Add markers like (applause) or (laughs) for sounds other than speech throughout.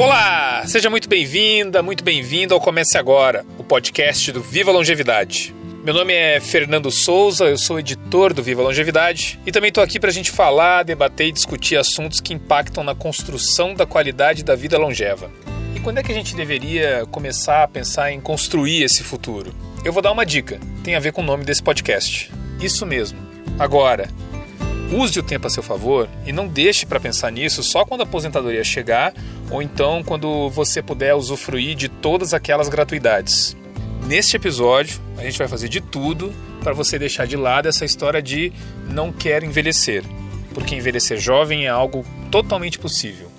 Olá, seja muito bem-vinda, muito bem-vindo ao Comece Agora, o podcast do Viva Longevidade. Meu nome é Fernando Souza, eu sou editor do Viva Longevidade e também estou aqui para a gente falar, debater e discutir assuntos que impactam na construção da qualidade da vida longeva. E quando é que a gente deveria começar a pensar em construir esse futuro? Eu vou dar uma dica, tem a ver com o nome desse podcast. Isso mesmo, agora. Use o tempo a seu favor e não deixe para pensar nisso só quando a aposentadoria chegar ou então quando você puder usufruir de todas aquelas gratuidades. Neste episódio, a gente vai fazer de tudo para você deixar de lado essa história de não quer envelhecer, porque envelhecer jovem é algo totalmente possível.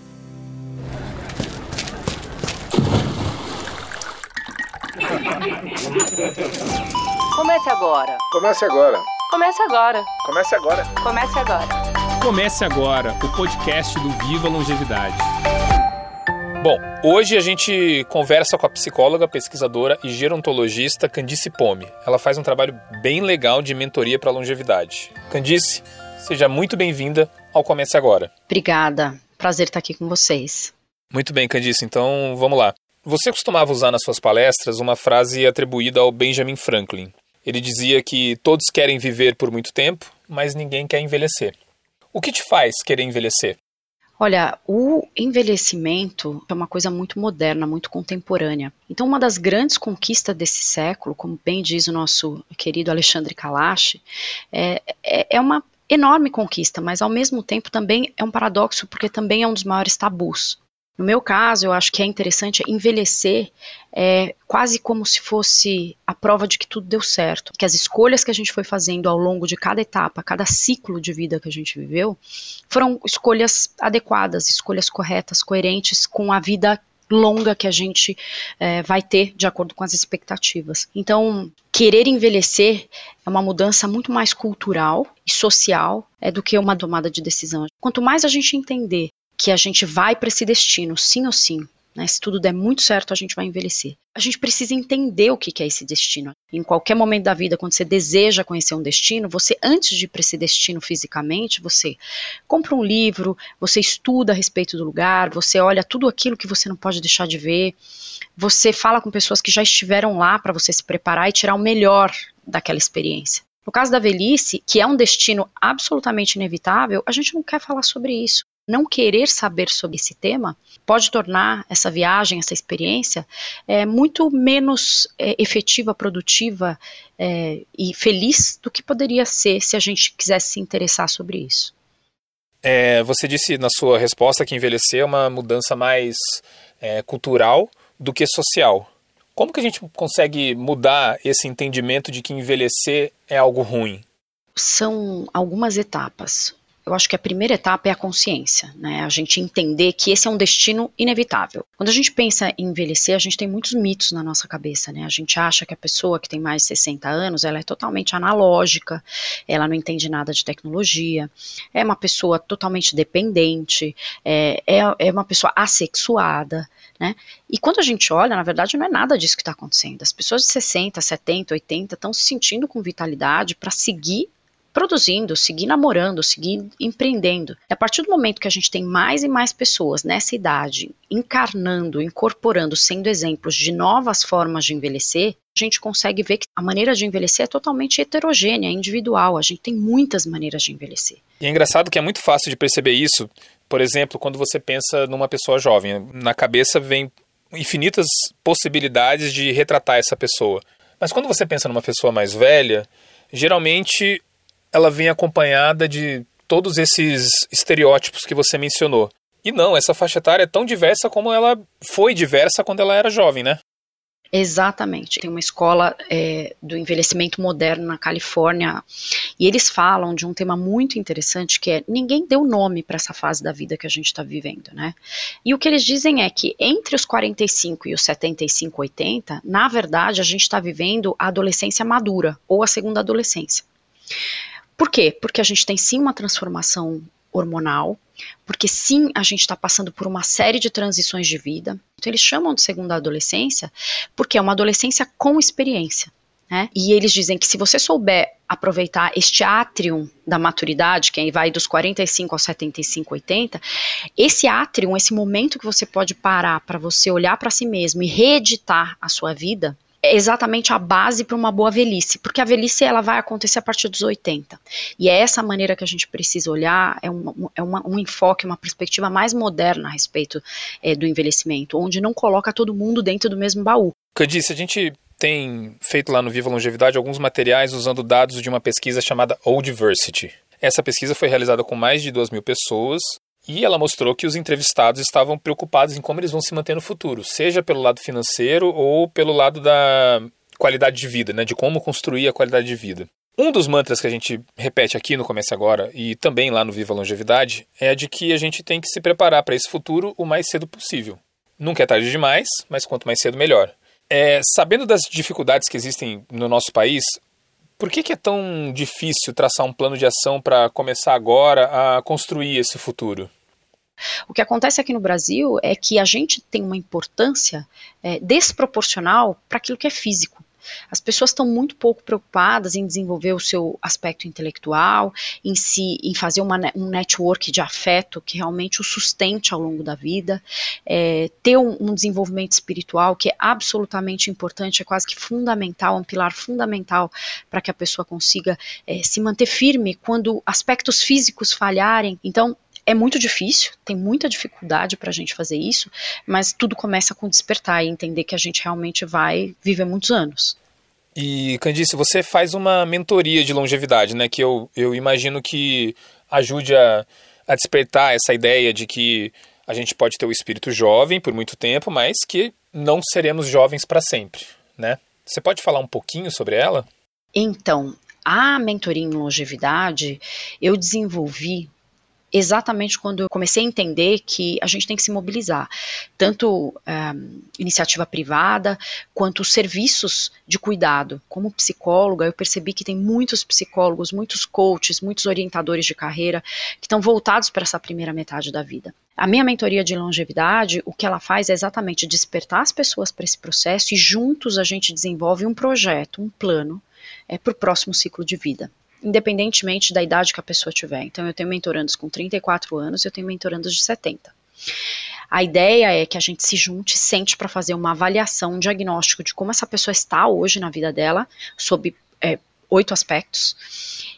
Comece agora. Comece agora. Comece agora. Comece agora. Comece agora. Comece agora o podcast do Viva Longevidade. Bom, hoje a gente conversa com a psicóloga, pesquisadora e gerontologista Candice Pome. Ela faz um trabalho bem legal de mentoria para longevidade. Candice, seja muito bem-vinda ao Comece Agora. Obrigada. Prazer estar aqui com vocês. Muito bem, Candice. Então, vamos lá. Você costumava usar nas suas palestras uma frase atribuída ao Benjamin Franklin. Ele dizia que todos querem viver por muito tempo, mas ninguém quer envelhecer. O que te faz querer envelhecer? Olha, o envelhecimento é uma coisa muito moderna, muito contemporânea. Então, uma das grandes conquistas desse século, como bem diz o nosso querido Alexandre Kalash, é, é, é uma enorme conquista, mas ao mesmo tempo também é um paradoxo, porque também é um dos maiores tabus. No meu caso, eu acho que é interessante envelhecer é, quase como se fosse a prova de que tudo deu certo, que as escolhas que a gente foi fazendo ao longo de cada etapa, cada ciclo de vida que a gente viveu, foram escolhas adequadas, escolhas corretas, coerentes com a vida longa que a gente é, vai ter de acordo com as expectativas. Então, querer envelhecer é uma mudança muito mais cultural e social é, do que uma tomada de decisão. Quanto mais a gente entender que a gente vai para esse destino, sim ou sim. Né? Se tudo der muito certo, a gente vai envelhecer. A gente precisa entender o que é esse destino. Em qualquer momento da vida, quando você deseja conhecer um destino, você, antes de ir para esse destino fisicamente, você compra um livro, você estuda a respeito do lugar, você olha tudo aquilo que você não pode deixar de ver, você fala com pessoas que já estiveram lá para você se preparar e tirar o melhor daquela experiência. No caso da velhice, que é um destino absolutamente inevitável, a gente não quer falar sobre isso não querer saber sobre esse tema pode tornar essa viagem, essa experiência, é, muito menos é, efetiva, produtiva é, e feliz do que poderia ser se a gente quisesse se interessar sobre isso. É, você disse na sua resposta que envelhecer é uma mudança mais é, cultural do que social. Como que a gente consegue mudar esse entendimento de que envelhecer é algo ruim? São algumas etapas eu acho que a primeira etapa é a consciência, né? A gente entender que esse é um destino inevitável. Quando a gente pensa em envelhecer, a gente tem muitos mitos na nossa cabeça, né? A gente acha que a pessoa que tem mais de 60 anos, ela é totalmente analógica, ela não entende nada de tecnologia, é uma pessoa totalmente dependente, é, é, é uma pessoa assexuada, né? E quando a gente olha, na verdade, não é nada disso que está acontecendo. As pessoas de 60, 70, 80 estão se sentindo com vitalidade para seguir produzindo, seguir namorando, seguir empreendendo. E a partir do momento que a gente tem mais e mais pessoas nessa idade encarnando, incorporando, sendo exemplos de novas formas de envelhecer, a gente consegue ver que a maneira de envelhecer é totalmente heterogênea, individual. A gente tem muitas maneiras de envelhecer. E é engraçado que é muito fácil de perceber isso. Por exemplo, quando você pensa numa pessoa jovem, na cabeça vem infinitas possibilidades de retratar essa pessoa. Mas quando você pensa numa pessoa mais velha, geralmente ela vem acompanhada de todos esses estereótipos que você mencionou. E não, essa faixa etária é tão diversa como ela foi diversa quando ela era jovem, né? Exatamente. Tem uma escola é, do envelhecimento moderno na Califórnia e eles falam de um tema muito interessante que é ninguém deu nome para essa fase da vida que a gente está vivendo, né? E o que eles dizem é que entre os 45 e os 75, 80, na verdade a gente está vivendo a adolescência madura ou a segunda adolescência. Por quê? Porque a gente tem sim uma transformação hormonal, porque sim a gente está passando por uma série de transições de vida. Então eles chamam de segunda adolescência porque é uma adolescência com experiência. Né? E eles dizem que se você souber aproveitar este átrium da maturidade, que vai dos 45 aos 75, 80, esse átrium, esse momento que você pode parar para você olhar para si mesmo e reeditar a sua vida, é exatamente a base para uma boa velhice, porque a velhice ela vai acontecer a partir dos 80. E é essa maneira que a gente precisa olhar, é, uma, é uma, um enfoque, uma perspectiva mais moderna a respeito é, do envelhecimento, onde não coloca todo mundo dentro do mesmo baú. Candice, a gente tem feito lá no Viva Longevidade alguns materiais usando dados de uma pesquisa chamada Old Diversity. Essa pesquisa foi realizada com mais de 2 mil pessoas e ela mostrou que os entrevistados estavam preocupados em como eles vão se manter no futuro, seja pelo lado financeiro ou pelo lado da qualidade de vida, né, de como construir a qualidade de vida. Um dos mantras que a gente repete aqui no Comece Agora e também lá no Viva Longevidade é de que a gente tem que se preparar para esse futuro o mais cedo possível. Nunca é tarde demais, mas quanto mais cedo, melhor. É, sabendo das dificuldades que existem no nosso país, por que, que é tão difícil traçar um plano de ação para começar agora a construir esse futuro? O que acontece aqui no Brasil é que a gente tem uma importância é, desproporcional para aquilo que é físico. As pessoas estão muito pouco preocupadas em desenvolver o seu aspecto intelectual, em si, em fazer uma, um network de afeto que realmente o sustente ao longo da vida, é, ter um, um, desenvolvimento espiritual que é absolutamente importante, é quase que fundamental, um pilar fundamental para que a pessoa consiga é, se manter firme quando aspectos físicos falharem. Então, é muito difícil, tem muita dificuldade para a gente fazer isso, mas tudo começa com despertar e entender que a gente realmente vai viver muitos anos. E, Candice, você faz uma mentoria de longevidade, né? Que eu, eu imagino que ajude a, a despertar essa ideia de que a gente pode ter o espírito jovem por muito tempo, mas que não seremos jovens para sempre, né? Você pode falar um pouquinho sobre ela? Então, a mentoria em longevidade eu desenvolvi exatamente quando eu comecei a entender que a gente tem que se mobilizar, tanto é, iniciativa privada quanto os serviços de cuidado. Como psicóloga, eu percebi que tem muitos psicólogos, muitos coaches, muitos orientadores de carreira que estão voltados para essa primeira metade da vida. A minha mentoria de longevidade, o que ela faz é exatamente despertar as pessoas para esse processo e juntos a gente desenvolve um projeto, um plano é, para o próximo ciclo de vida independentemente da idade que a pessoa tiver. Então, eu tenho mentorandos com 34 anos, eu tenho mentorandos de 70. A ideia é que a gente se junte, sente para fazer uma avaliação, um diagnóstico de como essa pessoa está hoje na vida dela, sob é, oito aspectos,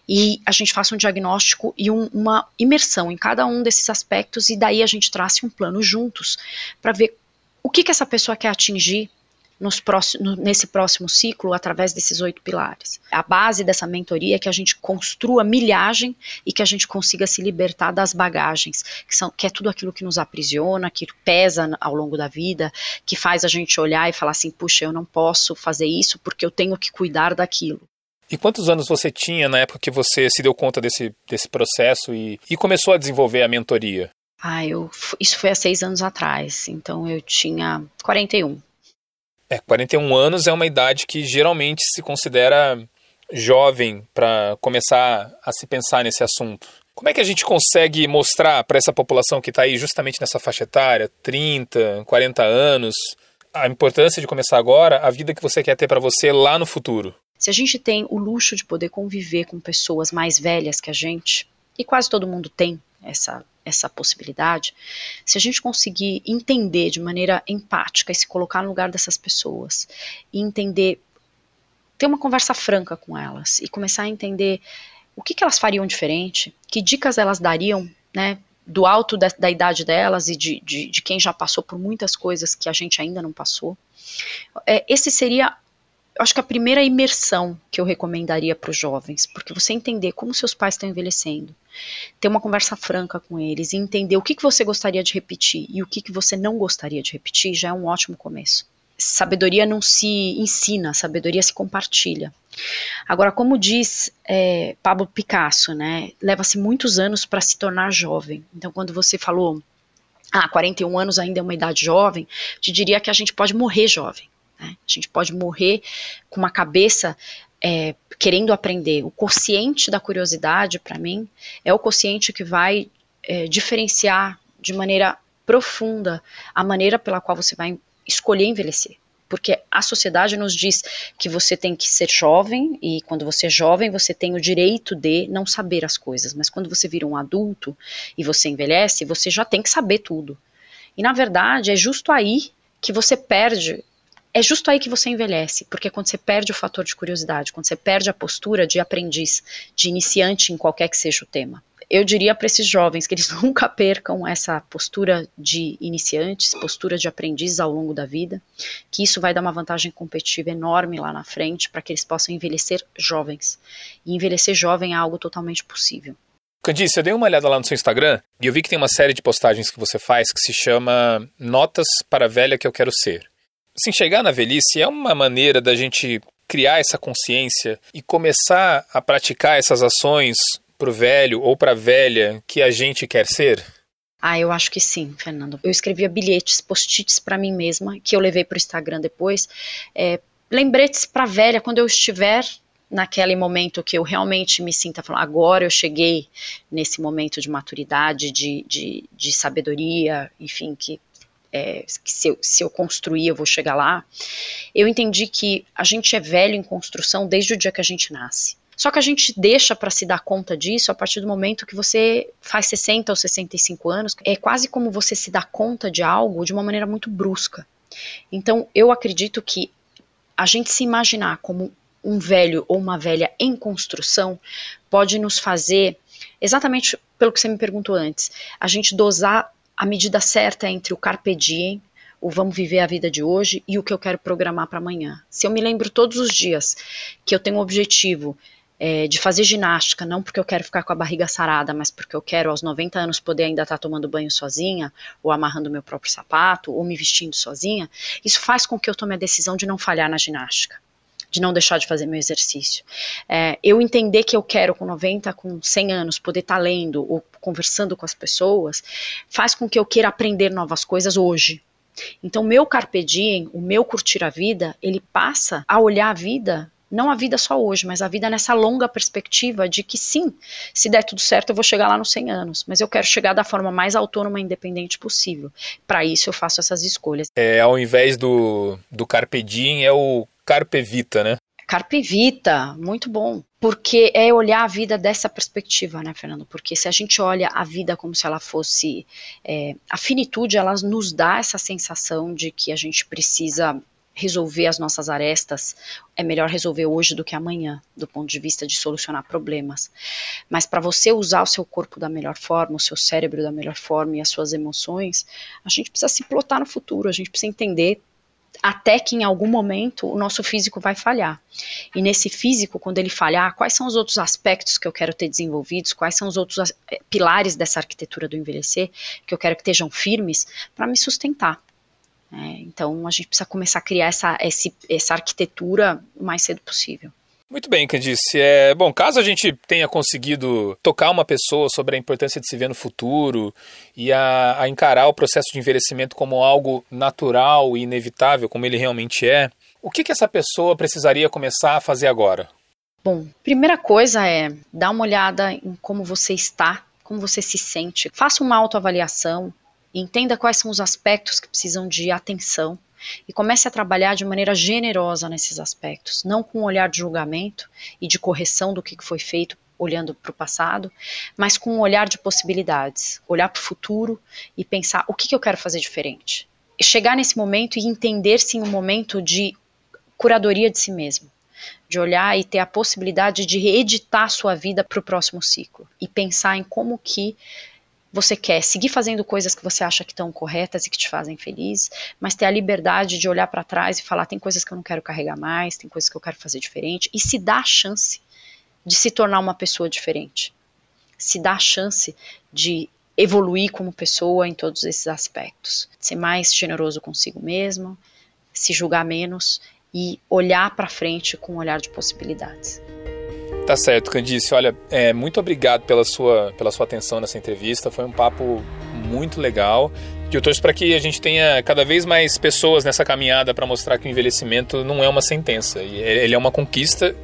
e a gente faça um diagnóstico e um, uma imersão em cada um desses aspectos, e daí a gente trace um plano juntos para ver o que, que essa pessoa quer atingir próximos, nesse próximo ciclo através desses oito pilares. A base dessa mentoria é que a gente construa milhagem e que a gente consiga se libertar das bagagens, que, são, que é tudo aquilo que nos aprisiona, que pesa ao longo da vida, que faz a gente olhar e falar assim: puxa, eu não posso fazer isso porque eu tenho que cuidar daquilo. E quantos anos você tinha na época que você se deu conta desse, desse processo e, e começou a desenvolver a mentoria? Ah, eu, isso foi há seis anos atrás, então eu tinha 41. É, 41 anos é uma idade que geralmente se considera jovem para começar a se pensar nesse assunto. Como é que a gente consegue mostrar para essa população que está aí justamente nessa faixa etária, 30, 40 anos, a importância de começar agora, a vida que você quer ter para você lá no futuro? Se a gente tem o luxo de poder conviver com pessoas mais velhas que a gente, e quase todo mundo tem essa essa possibilidade, se a gente conseguir entender de maneira empática e se colocar no lugar dessas pessoas e entender, ter uma conversa franca com elas e começar a entender o que, que elas fariam diferente, que dicas elas dariam, né, do alto da, da idade delas e de, de, de, quem já passou por muitas coisas que a gente ainda não passou. É, esse seria acho que a primeira imersão que eu recomendaria para os jovens, porque você entender como seus pais estão envelhecendo, ter uma conversa franca com eles e entender o que, que você gostaria de repetir e o que, que você não gostaria de repetir já é um ótimo começo. Sabedoria não se ensina, sabedoria se compartilha. Agora, como diz é, Pablo Picasso, né, leva-se muitos anos para se tornar jovem. Então, quando você falou, ah, 41 anos ainda é uma idade jovem, te diria que a gente pode morrer jovem. Né? A gente pode morrer com uma cabeça é, querendo aprender. O consciente da curiosidade, para mim, é o consciente que vai é, diferenciar de maneira profunda a maneira pela qual você vai escolher envelhecer. porque a sociedade nos diz que você tem que ser jovem e quando você é jovem você tem o direito de não saber as coisas, mas quando você vira um adulto e você envelhece, você já tem que saber tudo. E na verdade é justo aí que você perde é justo aí que você envelhece, porque quando você perde o fator de curiosidade, quando você perde a postura de aprendiz, de iniciante em qualquer que seja o tema. Eu diria para esses jovens que eles (laughs) nunca percam essa postura de iniciantes, postura de aprendiz ao longo da vida, que isso vai dar uma vantagem competitiva enorme lá na frente para que eles possam envelhecer jovens. E envelhecer jovem é algo totalmente possível. Candice, eu dei uma olhada lá no seu Instagram e eu vi que tem uma série de postagens que você faz que se chama Notas para a Velha que eu quero ser. Assim, chegar na velhice é uma maneira da gente criar essa consciência e começar a praticar essas ações para o velho ou para a velha que a gente quer ser? Ah, eu acho que sim, Fernando. Eu escrevia bilhetes, post-its para mim mesma, que eu levei para o Instagram depois. É, lembretes para velha, quando eu estiver naquele momento que eu realmente me sinta falando, agora eu cheguei nesse momento de maturidade, de, de, de sabedoria, enfim, que é, se, eu, se eu construir eu vou chegar lá, eu entendi que a gente é velho em construção desde o dia que a gente nasce. Só que a gente deixa para se dar conta disso a partir do momento que você faz 60 ou 65 anos. É quase como você se dá conta de algo de uma maneira muito brusca. Então, eu acredito que a gente se imaginar como um velho ou uma velha em construção pode nos fazer, exatamente pelo que você me perguntou antes, a gente dosar a medida certa entre o carpe diem, o vamos viver a vida de hoje e o que eu quero programar para amanhã. Se eu me lembro todos os dias que eu tenho um objetivo é, de fazer ginástica, não porque eu quero ficar com a barriga sarada, mas porque eu quero aos 90 anos poder ainda estar tá tomando banho sozinha, ou amarrando meu próprio sapato, ou me vestindo sozinha, isso faz com que eu tome a decisão de não falhar na ginástica de não deixar de fazer meu exercício. É, eu entender que eu quero com 90, com 100 anos, poder estar tá lendo ou conversando com as pessoas, faz com que eu queira aprender novas coisas hoje. Então, meu carpe diem, o meu curtir a vida, ele passa a olhar a vida não a vida só hoje, mas a vida nessa longa perspectiva de que sim, se der tudo certo, eu vou chegar lá nos 100 anos, mas eu quero chegar da forma mais autônoma e independente possível. Para isso eu faço essas escolhas. É, ao invés do, do carpe diem, é o carpe vita, né? Carpe Vita, muito bom. Porque é olhar a vida dessa perspectiva, né, Fernando? Porque se a gente olha a vida como se ela fosse. É, a finitude, ela nos dá essa sensação de que a gente precisa resolver as nossas arestas, é melhor resolver hoje do que amanhã, do ponto de vista de solucionar problemas. Mas para você usar o seu corpo da melhor forma, o seu cérebro da melhor forma e as suas emoções, a gente precisa se plotar no futuro, a gente precisa entender até que em algum momento o nosso físico vai falhar. E nesse físico, quando ele falhar, quais são os outros aspectos que eu quero ter desenvolvidos, quais são os outros eh, pilares dessa arquitetura do envelhecer que eu quero que estejam firmes para me sustentar. É, então a gente precisa começar a criar essa, essa arquitetura o mais cedo possível. Muito bem, Candice. É, bom, caso a gente tenha conseguido tocar uma pessoa sobre a importância de se ver no futuro e a, a encarar o processo de envelhecimento como algo natural e inevitável, como ele realmente é, o que, que essa pessoa precisaria começar a fazer agora? Bom, primeira coisa é dar uma olhada em como você está, como você se sente. Faça uma autoavaliação, entenda quais são os aspectos que precisam de atenção e comece a trabalhar de maneira generosa nesses aspectos, não com um olhar de julgamento e de correção do que foi feito olhando para o passado, mas com um olhar de possibilidades, olhar para o futuro e pensar o que, que eu quero fazer diferente. Chegar nesse momento e entender-se em um momento de curadoria de si mesmo, de olhar e ter a possibilidade de reeditar sua vida para o próximo ciclo e pensar em como que você quer seguir fazendo coisas que você acha que estão corretas e que te fazem feliz, mas ter a liberdade de olhar para trás e falar: tem coisas que eu não quero carregar mais, tem coisas que eu quero fazer diferente, e se dá a chance de se tornar uma pessoa diferente. Se dá a chance de evoluir como pessoa em todos esses aspectos. Ser mais generoso consigo mesmo, se julgar menos e olhar para frente com um olhar de possibilidades. Tá certo, Candice. Olha, é, muito obrigado pela sua, pela sua atenção nessa entrevista. Foi um papo muito legal. E eu torço para que a gente tenha cada vez mais pessoas nessa caminhada para mostrar que o envelhecimento não é uma sentença. Ele é uma conquista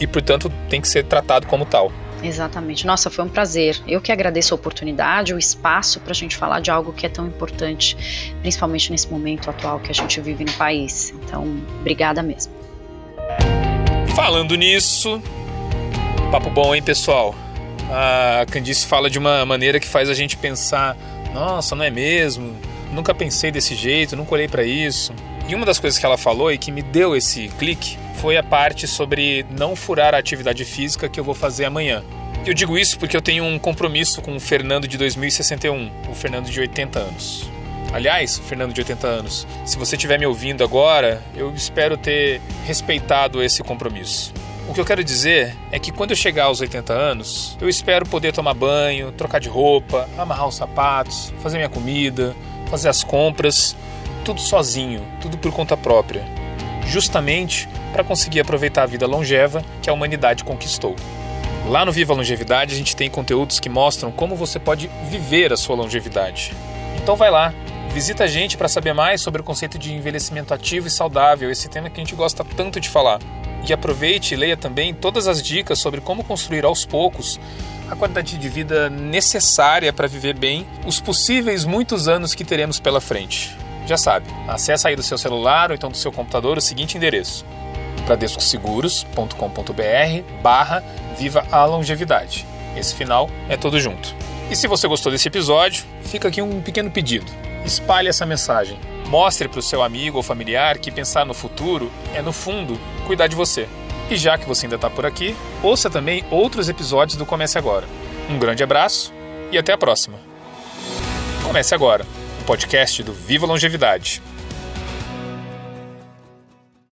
e, portanto, tem que ser tratado como tal. Exatamente. Nossa, foi um prazer. Eu que agradeço a oportunidade, o espaço para a gente falar de algo que é tão importante, principalmente nesse momento atual que a gente vive no país. Então, obrigada mesmo. Falando nisso, papo bom, hein, pessoal? A Candice fala de uma maneira que faz a gente pensar: nossa, não é mesmo? Nunca pensei desse jeito, nunca olhei para isso. E uma das coisas que ela falou e que me deu esse clique foi a parte sobre não furar a atividade física que eu vou fazer amanhã. Eu digo isso porque eu tenho um compromisso com o Fernando de 2061, o Fernando de 80 anos. Aliás, Fernando de 80 anos, se você estiver me ouvindo agora, eu espero ter respeitado esse compromisso. O que eu quero dizer é que quando eu chegar aos 80 anos, eu espero poder tomar banho, trocar de roupa, amarrar os sapatos, fazer minha comida, fazer as compras, tudo sozinho, tudo por conta própria, justamente para conseguir aproveitar a vida longeva que a humanidade conquistou. Lá no Viva Longevidade a gente tem conteúdos que mostram como você pode viver a sua longevidade. Então vai lá, visita a gente para saber mais sobre o conceito de envelhecimento ativo e saudável, esse tema que a gente gosta tanto de falar. E aproveite e leia também todas as dicas sobre como construir aos poucos a qualidade de vida necessária para viver bem os possíveis muitos anos que teremos pela frente. Já sabe, acesse aí do seu celular ou então do seu computador o seguinte endereço: bradescoseguros.com.br barra Viva a Longevidade. Esse final é todo junto. E se você gostou desse episódio, fica aqui um pequeno pedido. Espalhe essa mensagem. Mostre para o seu amigo ou familiar que pensar no futuro é, no fundo, cuidar de você. E já que você ainda está por aqui, ouça também outros episódios do Comece Agora. Um grande abraço e até a próxima. Comece Agora, o podcast do Viva Longevidade.